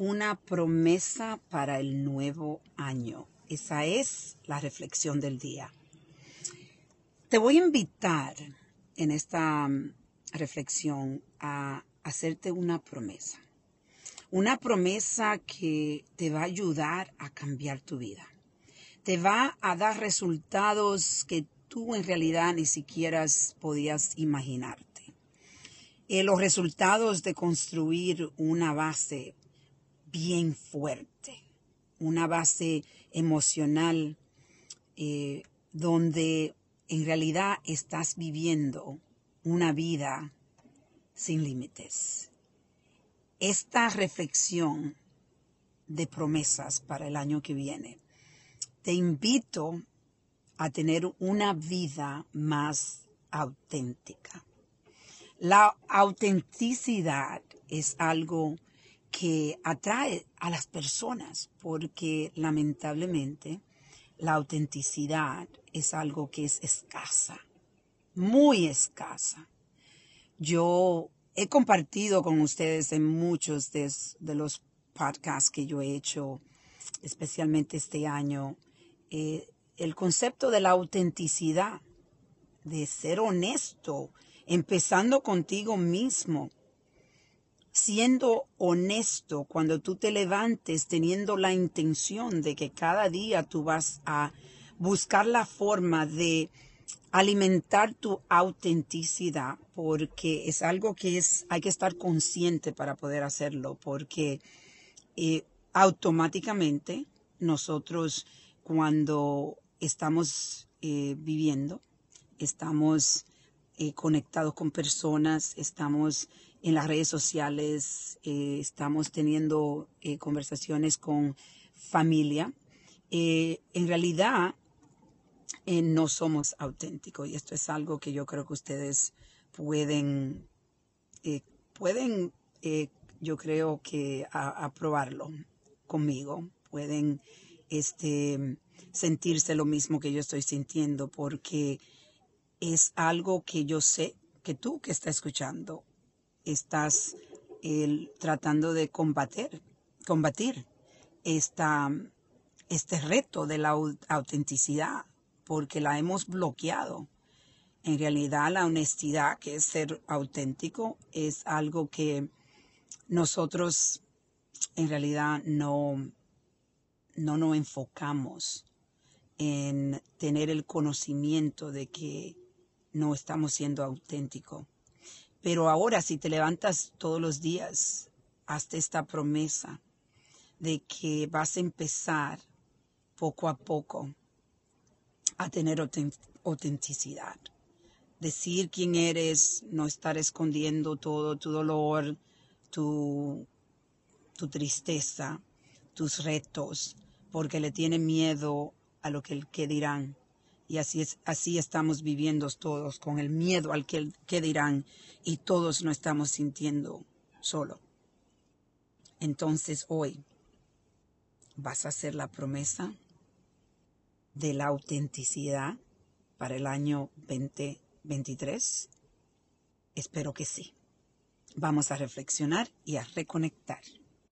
una promesa para el nuevo año. Esa es la reflexión del día. Te voy a invitar en esta mm, reflexión a hacerte una promesa. Una promesa que te va a ayudar a cambiar tu vida. Te va a dar resultados que tú en realidad ni siquiera podías imaginarte. Eh, los resultados de construir una base bien fuerte, una base emocional eh, donde en realidad estás viviendo una vida sin límites. Esta reflexión de promesas para el año que viene, te invito a tener una vida más auténtica. La autenticidad es algo que atrae a las personas porque lamentablemente la autenticidad es algo que es escasa, muy escasa. Yo he compartido con ustedes en muchos de, los podcasts que yo he hecho, especialmente este año, eh, el concepto de la autenticidad, de ser honesto, empezando contigo mismo, siendo honesto cuando tú te levantes teniendo la intención de que cada día tú vas a buscar la forma de alimentar tu autenticidad porque es algo que es hay que estar consciente para poder hacerlo porque eh, automáticamente nosotros cuando estamos eh, viviendo estamos eh, conectados con personas estamos en las redes sociales, eh, estamos teniendo eh, conversaciones con familia. Eh, en realidad, no somos auténticos y esto es algo que yo creo que ustedes pueden, pueden, yo creo que aprobarlo conmigo, pueden este, sentirse lo mismo que yo estoy sintiendo porque es algo que yo sé que tú que estás escuchando estás tratando de combatir, combatir esta, este reto de la autenticidad, porque la hemos bloqueado. En realidad la honestidad, que es ser auténtico, es algo que nosotros en realidad no, no nos enfocamos en tener el conocimiento de que no estamos siendo auténticos. Pero ahora si te levantas todos los días, hazte esta promesa de que vas a empezar poco a poco a tener autenticidad. Decir quién eres, no estar escondiendo todo tu dolor, tu, tu tristeza, tus retos, porque le tiene miedo a lo que, que dirán. Y así, es, así estamos viviendo todos, con el miedo al que, que dirán, y todos nos estamos sintiendo solo. Entonces hoy vas a hacer la promesa de la autenticidad para el año 2023. Espero que sí. Vamos a reflexionar y a reconectar.